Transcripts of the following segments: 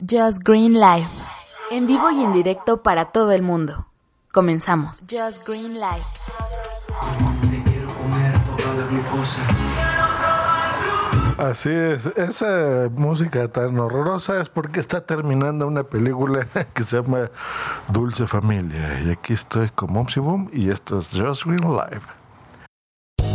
Just Green Live. En vivo y en directo para todo el mundo. Comenzamos. Just Green Live. Así es, esa música tan horrorosa es porque está terminando una película que se llama Dulce Familia. Y aquí estoy con Momsy Boom y esto es Just Green Live.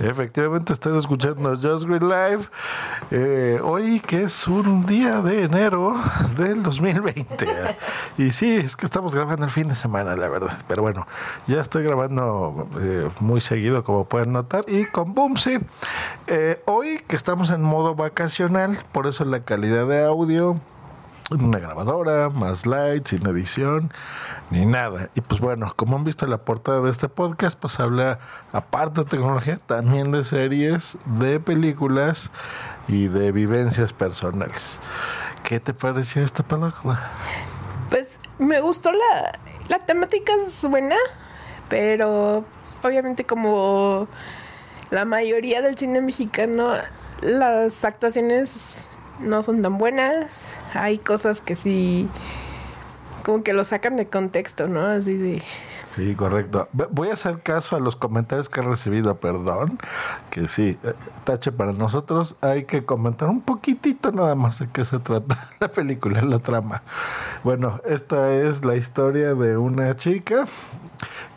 Efectivamente, están escuchando Just Green Live. Eh, hoy que es un día de enero del 2020. y sí, es que estamos grabando el fin de semana, la verdad. Pero bueno, ya estoy grabando eh, muy seguido, como pueden notar. Y con Boomsy, eh, hoy que estamos en modo vacacional, por eso la calidad de audio una grabadora, más lights, sin edición, ni nada. Y pues bueno, como han visto en la portada de este podcast, pues habla, aparte de tecnología, también de series, de películas y de vivencias personales. ¿Qué te pareció esta película? Pues me gustó la, la temática es buena, pero obviamente como la mayoría del cine mexicano, las actuaciones no son tan buenas. Hay cosas que sí, como que lo sacan de contexto, ¿no? Así de... Sí, correcto. Voy a hacer caso a los comentarios que he recibido, perdón, que sí, eh, tache para nosotros, hay que comentar un poquitito nada más de qué se trata la película, la trama. Bueno, esta es la historia de una chica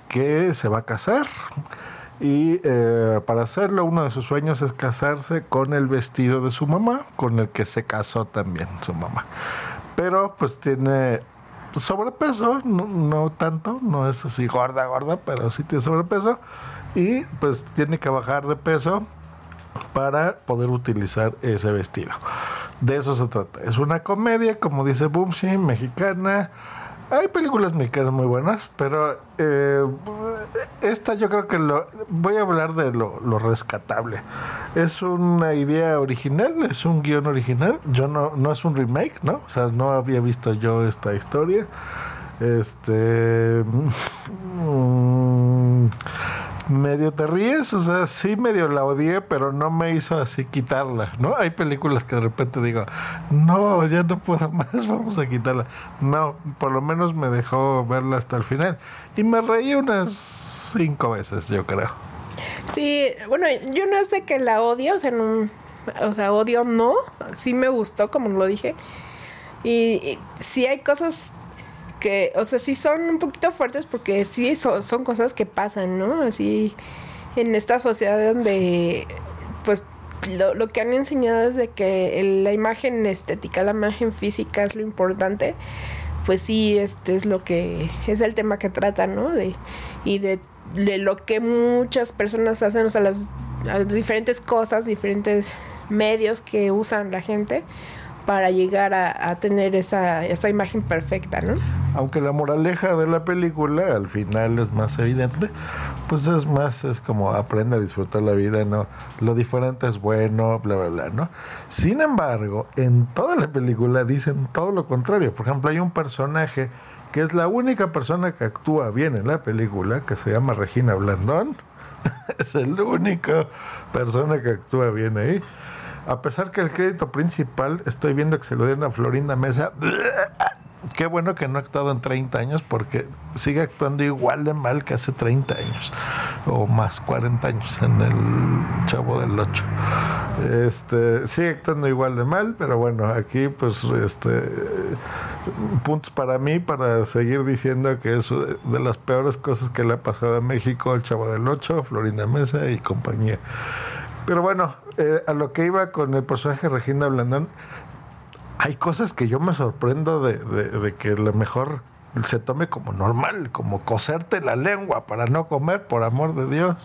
que se va a casar y eh, para hacerlo uno de sus sueños es casarse con el vestido de su mamá, con el que se casó también su mamá. Pero pues tiene sobrepeso, no, no tanto, no es así gorda, gorda, pero sí tiene sobrepeso y pues tiene que bajar de peso para poder utilizar ese vestido. De eso se trata. Es una comedia, como dice Boomsy, mexicana hay películas mexicanas muy buenas, pero eh, esta yo creo que lo voy a hablar de lo, rescatable. Es una idea original, es un guion original. Yo no, no es un remake, ¿no? O sea, no había visto yo esta historia. Este. Mm, medio te ríes, o sea, sí medio la odié, pero no me hizo así quitarla, ¿no? Hay películas que de repente digo, no, ya no puedo más, vamos a quitarla. No, por lo menos me dejó verla hasta el final. Y me reí unas cinco veces, yo creo. Sí, bueno, yo no sé que la odio, o sea, no, o sea, odio no, sí me gustó, como lo dije. Y, sí hay cosas que, o sea, sí son un poquito fuertes porque sí son, cosas que pasan, ¿no? Así en esta sociedad donde, pues, lo, lo, que han enseñado es de que la imagen estética, la imagen física es lo importante, pues sí, este es lo que es el tema que trata, ¿no? De, y de, de lo que muchas personas hacen, o sea, las, las diferentes cosas, diferentes medios que usan la gente para llegar a, tener esa, esa, imagen perfecta, ¿no? Aunque la moraleja de la película al final es más evidente, pues es más, es como aprende a disfrutar la vida, ¿no? Lo diferente es bueno, bla, bla, bla, ¿no? Sin embargo, en toda la película dicen todo lo contrario. Por ejemplo, hay un personaje que es la única persona que actúa bien en la película, que se llama Regina Blandón. es el único persona que actúa bien ahí a pesar que el crédito principal estoy viendo que se lo dieron a Florinda Mesa, qué bueno que no ha actuado en 30 años porque sigue actuando igual de mal que hace 30 años o más 40 años en el Chavo del 8. Este, sigue actuando igual de mal, pero bueno, aquí pues este puntos para mí para seguir diciendo que es de las peores cosas que le ha pasado a México el Chavo del 8, Florinda Mesa y compañía. Pero bueno, eh, a lo que iba con el personaje Regina Blandón, hay cosas que yo me sorprendo de, de, de que lo mejor se tome como normal, como coserte la lengua para no comer, por amor de Dios.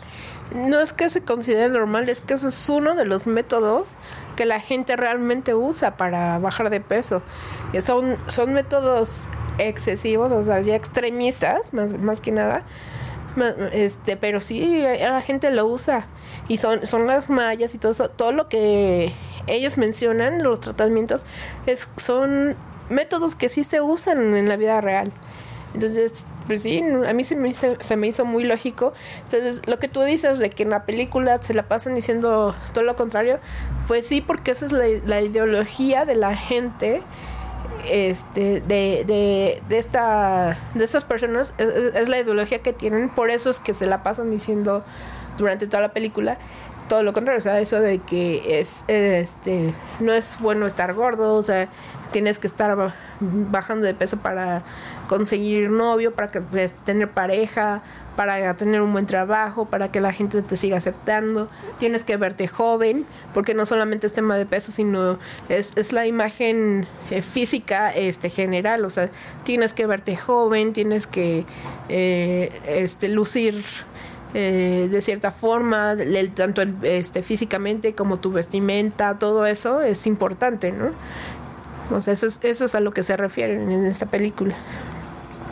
No es que se considere normal, es que eso es uno de los métodos que la gente realmente usa para bajar de peso. Y son, son métodos excesivos, o sea, ya extremistas, más, más que nada. Este, pero sí, la gente lo usa. Y son, son las mallas y todo eso, todo lo que ellos mencionan, los tratamientos, es, son métodos que sí se usan en la vida real. Entonces, pues sí, a mí se me, hizo, se me hizo muy lógico. Entonces, lo que tú dices de que en la película se la pasan diciendo todo lo contrario, pues sí, porque esa es la, la ideología de la gente este de, de, de esta de estas personas es, es, la ideología que tienen. Por eso es que se la pasan diciendo durante toda la película todo lo contrario. O sea eso de que es este no es bueno estar gordo o sea tienes que estar bajando de peso para conseguir novio para que pues, tener pareja para tener un buen trabajo para que la gente te siga aceptando tienes que verte joven porque no solamente es tema de peso sino es, es la imagen eh, física este general o sea tienes que verte joven tienes que eh, este lucir eh, de cierta forma, tanto el, este, físicamente como tu vestimenta, todo eso es importante, ¿no? O sea, eso es, eso es a lo que se refieren en esta película.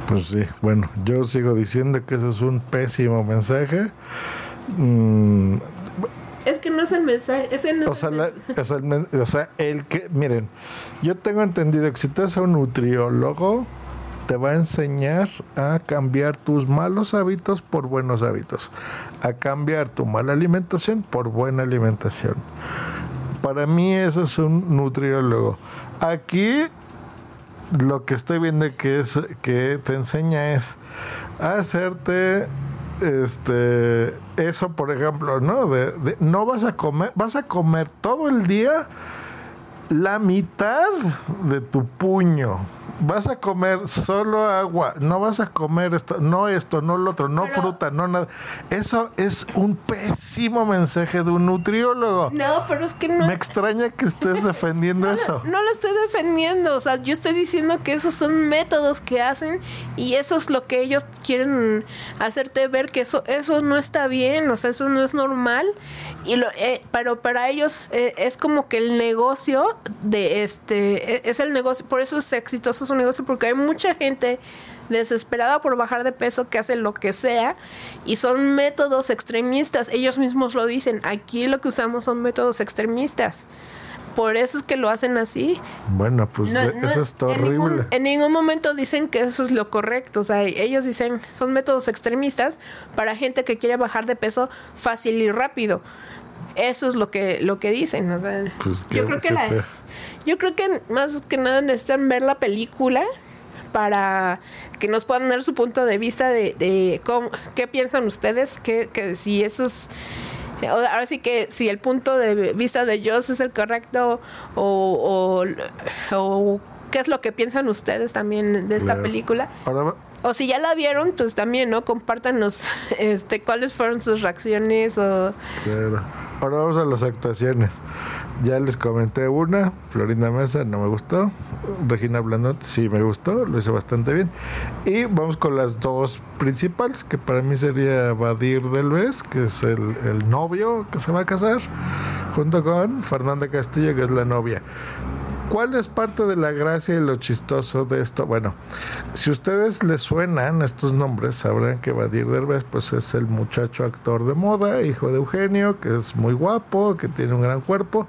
Pues sí, bueno, yo sigo diciendo que eso es un pésimo mensaje. Mm, es que no es el mensaje. Ese no o, sea, la, o, sea, el, o sea, el que, miren, yo tengo entendido que si tú eres un nutriólogo, te va a enseñar a cambiar tus malos hábitos por buenos hábitos, a cambiar tu mala alimentación por buena alimentación. Para mí eso es un nutriólogo. Aquí lo que estoy viendo que es que te enseña es hacerte este eso por ejemplo no de, no vas a comer vas a comer todo el día la mitad de tu puño vas a comer solo agua, no vas a comer esto, no esto, no lo otro, no Pero, fruta, no nada. Eso es un pésimo mensaje de un nutriólogo. No, pero es que no. Me extraña que estés defendiendo no, eso. No, no lo estoy defendiendo, o sea, yo estoy diciendo que esos son métodos que hacen y eso es lo que ellos quieren hacerte ver que eso eso no está bien, o sea, eso no es normal y lo eh, pero para ellos eh, es como que el negocio de este es el negocio, por eso es exitoso su negocio porque hay mucha gente desesperada por bajar de peso que hace lo que sea y son métodos extremistas. Ellos mismos lo dicen. Aquí lo que usamos son métodos extremistas. Por eso es que lo hacen así. Bueno, pues no, no, eso está horrible. En ningún, en ningún, momento dicen que eso es lo correcto. O sea, ellos dicen son métodos extremistas para gente que quiere bajar de peso fácil y rápido. Eso es lo que lo que dicen. O sea, pues qué, yo creo que la, yo creo que más que nada necesitan ver la película para que nos puedan dar su punto de vista de, de cómo, qué piensan ustedes, que, que si eso es ahora sí que si el punto de vista de Joss es el correcto o, o, o qué es lo que piensan ustedes también de esta Claro. película. Ahora, O si ya la vieron, pues también, ¿no? Compártanos este, cuáles fueron sus reacciones o... claro. Ahora vamos a las actuaciones. Ya les comenté una, Florinda Mesa no me gustó, Regina Blandón sí me gustó, lo hizo bastante bien. Y vamos con las dos principales, que para mí sería Badir Delves, que es el, el novio que se va a casar, junto con Fernanda Castillo, que es la novia. ¿Cuál es parte de la gracia y lo chistoso de esto? Bueno, si ustedes les suenan estos nombres, sabrán que Badir Derbez pues es el muchacho actor de moda, hijo de Eugenio, que es muy guapo, que tiene un gran cuerpo.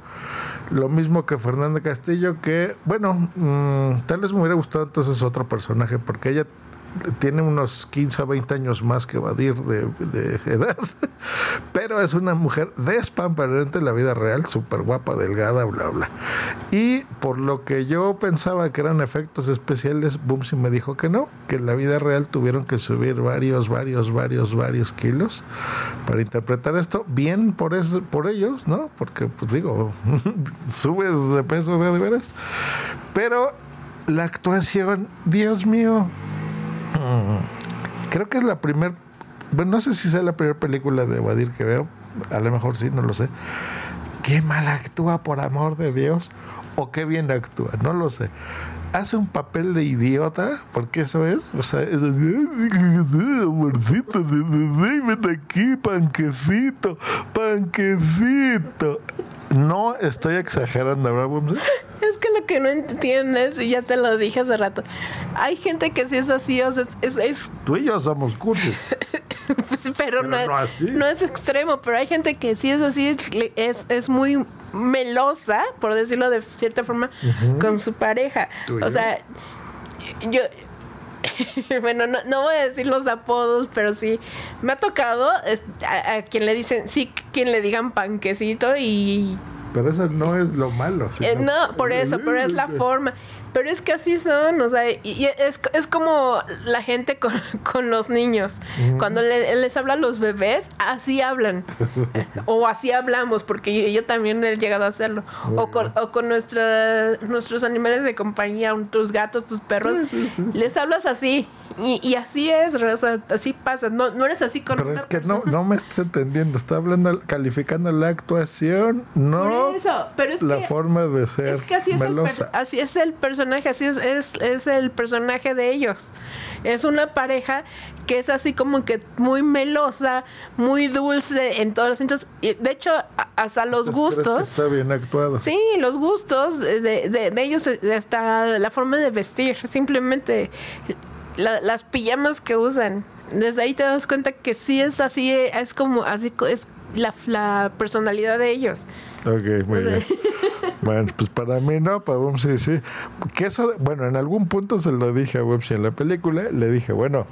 Lo mismo que Fernanda Castillo, que, bueno, mmm, tal vez me hubiera gustado entonces otro personaje, porque ella tiene unos 15 o 20 años más que Badir de, edad, pero es una mujer despamparante en la vida real, súper guapa, delgada, bla, bla. Y por lo que yo pensaba que eran efectos especiales, Bumsy me dijo que no, que en la vida real tuvieron que subir varios, varios, varios, varios kilos para interpretar esto. Bien por eso, por ellos, ¿no? Porque, pues digo, subes de peso de, veras. Pero la actuación, Dios mío, creo que es la primera, bueno, no sé si sea la primera película de Badir que veo, a lo mejor sí, no lo sé. Qué mal actúa, por amor de Dios, o qué bien actúa, no lo sé. Hace un papel de idiota, porque eso es, o sea, es amorcito, ven aquí, panquecito, panquecito. No estoy exagerando, ¿verdad? Es que lo que no entiendes, y ya te lo dije hace rato, hay gente que sí es así, o sea, es... es Tú y yo somos cursis. pues, pero, no, es, así. no es extremo, pero hay gente que sí es así, es, es muy melosa, por decirlo de cierta forma, con su pareja. ¿Tú y O sea, yo... bueno, no, no voy a decir los apodos, pero sí me ha tocado a, a quien le dicen, sí, quien le digan panquecito y Pero eso no es lo malo. eh, no, por eso, pero es la forma. Pero es que así son, o sea, y, y es, es como la gente con, con los niños. Cuando le- les hablan los bebés, así hablan. o así hablamos, porque yo, yo también he llegado a hacerlo. O con, o con nuestra, nuestros animales de compañía, tus gatos, tus perros, les hablas así. Y, y así es, o sea, así pasa. No, no eres así con Pero una es que no, no me estás entendiendo. Está hablando, calificando la actuación, no Por eso, pero es la que- forma de ser Es que así es, el así es el personaje, así es, es, es el personaje de ellos. Es una pareja que es así como que muy melosa, muy dulce en todos los sentidos. Y de hecho, hasta los Entonces, ¿crees que gustos. Está bien actuado. Sí, los gustos de, de- de ellos, eh, hasta la forma de vestir, simplemente la- las pijamas que usan. Desde ahí te das cuenta que sí es así, es como así es la, la personalidad de ellos. Ok, muy bien. Bueno, pues para mí no, para Bumsy sí. Que eso, bueno, en algún punto se lo dije a Bumsy en la película. Le dije, bueno,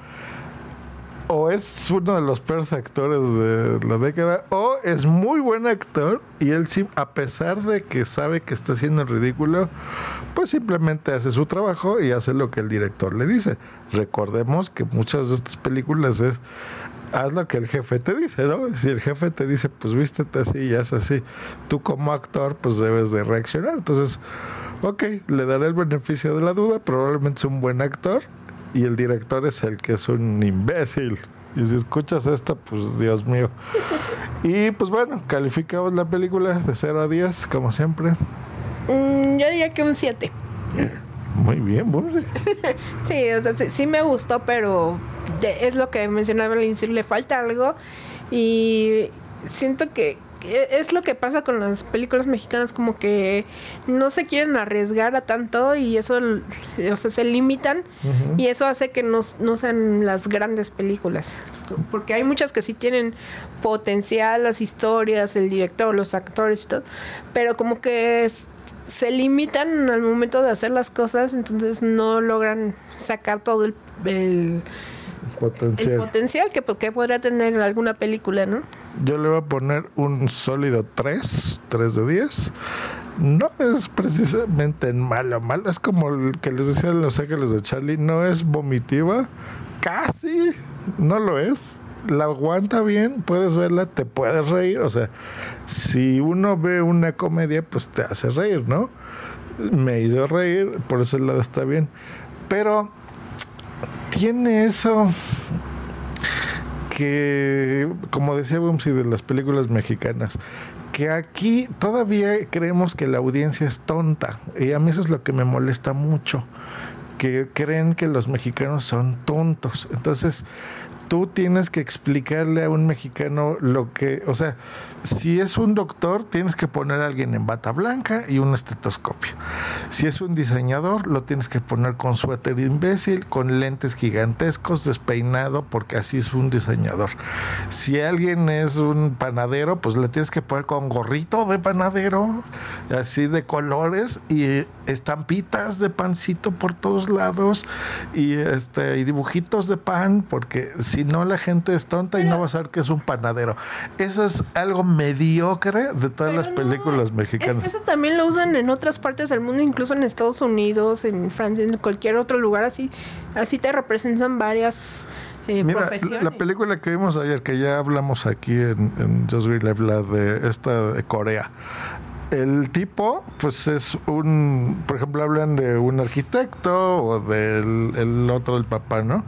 o es uno de los peores actores de la década, o es muy buen actor y él sí, a pesar de que sabe que está haciendo el ridículo, pues simplemente hace su trabajo y hace lo que el director le dice. Recordemos que muchas de estas películas es haz lo que el jefe te dice, ¿no? Si el jefe te dice, pues vístete así y haz así, tú como actor, pues debes de reaccionar. Entonces, ok, le daré el beneficio de la duda, probablemente es un buen actor y el director es el que es un imbécil. Y si escuchas esto, pues Dios mío. Y pues bueno, calificamos la película de 0 a 10, como siempre. Mm, yo diría que un 7. Muy bien, Bumsy. Sí, o sea, sí, me gustó, pero es lo que mencionaba le falta algo y siento que es lo que pasa con las películas mexicanas, como que no se quieren arriesgar a tanto y eso, o sea, se limitan y eso hace que no, no sean las grandes películas. Porque hay muchas que sí tienen potencial, las historias, el director, los actores y todo, pero como que es- se limitan al momento de hacer las cosas, entonces no logran sacar todo el, el, el Potencial. potencial que, que podría tener alguna película, ¿no? Yo le voy a poner un sólido 3, 3 de 10. No es precisamente malo, malo. Es como el que les decía en Los Ángeles de Charlie. No es vomitiva. Casi. No lo es. La aguanta bien, puedes verla, te puedes reír. O sea, si uno ve una comedia, pues te hace reír, ¿no? Me hizo reír, por ese lado está bien. Pero tiene eso que, como decía Bumsy de las películas mexicanas, que aquí todavía creemos que la audiencia es tonta. Y a mí eso es lo que me molesta mucho. Que creen que los mexicanos son tontos. Entonces, tú tienes que explicarle a un mexicano lo que, o sea, si es un doctor, tienes que poner a alguien en bata blanca y un estetoscopio. Si es un diseñador, lo tienes que poner con suéter imbécil, con lentes gigantescos, despeinado, porque así es un diseñador. Si alguien es un panadero, pues le tienes que poner con gorrito de panadero, así de colores y estampitas de pancito por todos lados y este y dibujitos de pan, porque si no la gente es tonta y no va a saber que es un panadero. Eso es algo mediocre de todas las películas mexicanas. Eso también lo usan en otras partes del mundo, incluso en Estados Unidos, en Francia, en cualquier otro lugar así. Así te representan varias eh, Mira, profesiones. la película que vimos ayer, que ya hablamos aquí en, en Just Green Live, la de esta de Corea. El tipo, pues es un, por ejemplo, hablan de un arquitecto o del el otro, el papá, ¿no?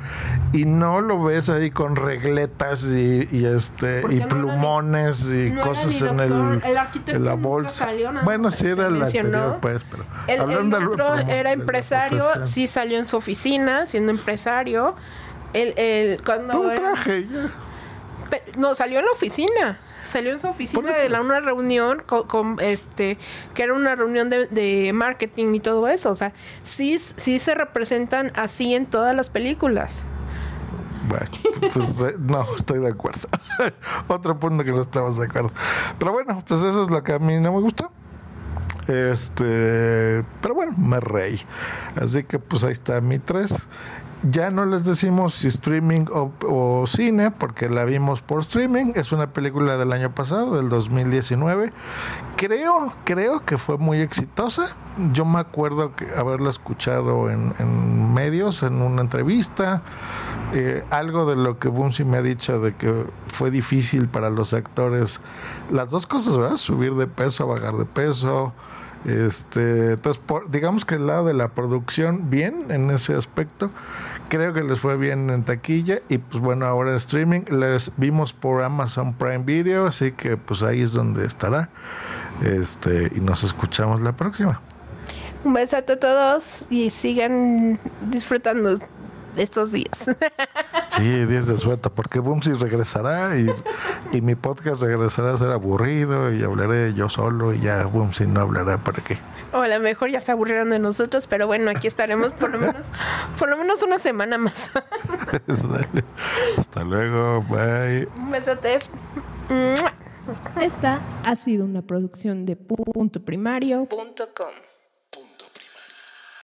Y no lo ves ahí con regletas y, y este Porque y no era ni- plumones y no cosas en el, el arquitecto en la bolsa. salió, bueno, sí era el anterior, pues, pero El, el hablando otro de era empresario, sí salió en su oficina siendo empresario. El, el, cuando Un traje. No, salió en la oficina. Salió en su oficina de la, una reunión con, con, este que era una reunión de, de marketing y todo eso. O sea, sí, sí se representan así en todas las películas. Bueno, pues eh, no, estoy de acuerdo. Otro punto que no estamos de acuerdo. Pero bueno, pues eso es lo que a mí no me gusta. Este, pero bueno, me reí. Así que pues ahí está mi 3. Ya no les decimos si streaming o, cine, porque la vimos por streaming. Es una película del año pasado, del 2019. Creo, creo que fue muy exitosa. Yo me acuerdo que haberla escuchado en, en medios, en una entrevista. Eh, algo de lo que Bunsi me ha dicho de que fue difícil para los actores. Las dos cosas, ¿verdad? Subir de peso, bajar de peso. Este, entonces, por- digamos que el lado de la producción, bien en ese aspecto. Creo que les fue bien en taquilla. Y pues bueno, ahora en streaming les vimos por Amazon Prime Video. Así que pues ahí es donde estará. Este, y nos escuchamos la próxima. Un besote a todos y sigan disfrutando estos días. Sí, 10 de suelta, porque Bumsy regresará y, y mi podcast regresará a ser aburrido y hablaré yo solo y ya Bumsy no hablará para qué. o a lo mejor ya se aburrieron de nosotros, pero bueno, aquí estaremos por lo menos, por lo menos una semana más. Hasta luego, bye. Un besote. Esta ha sido una producción de punto primario.com.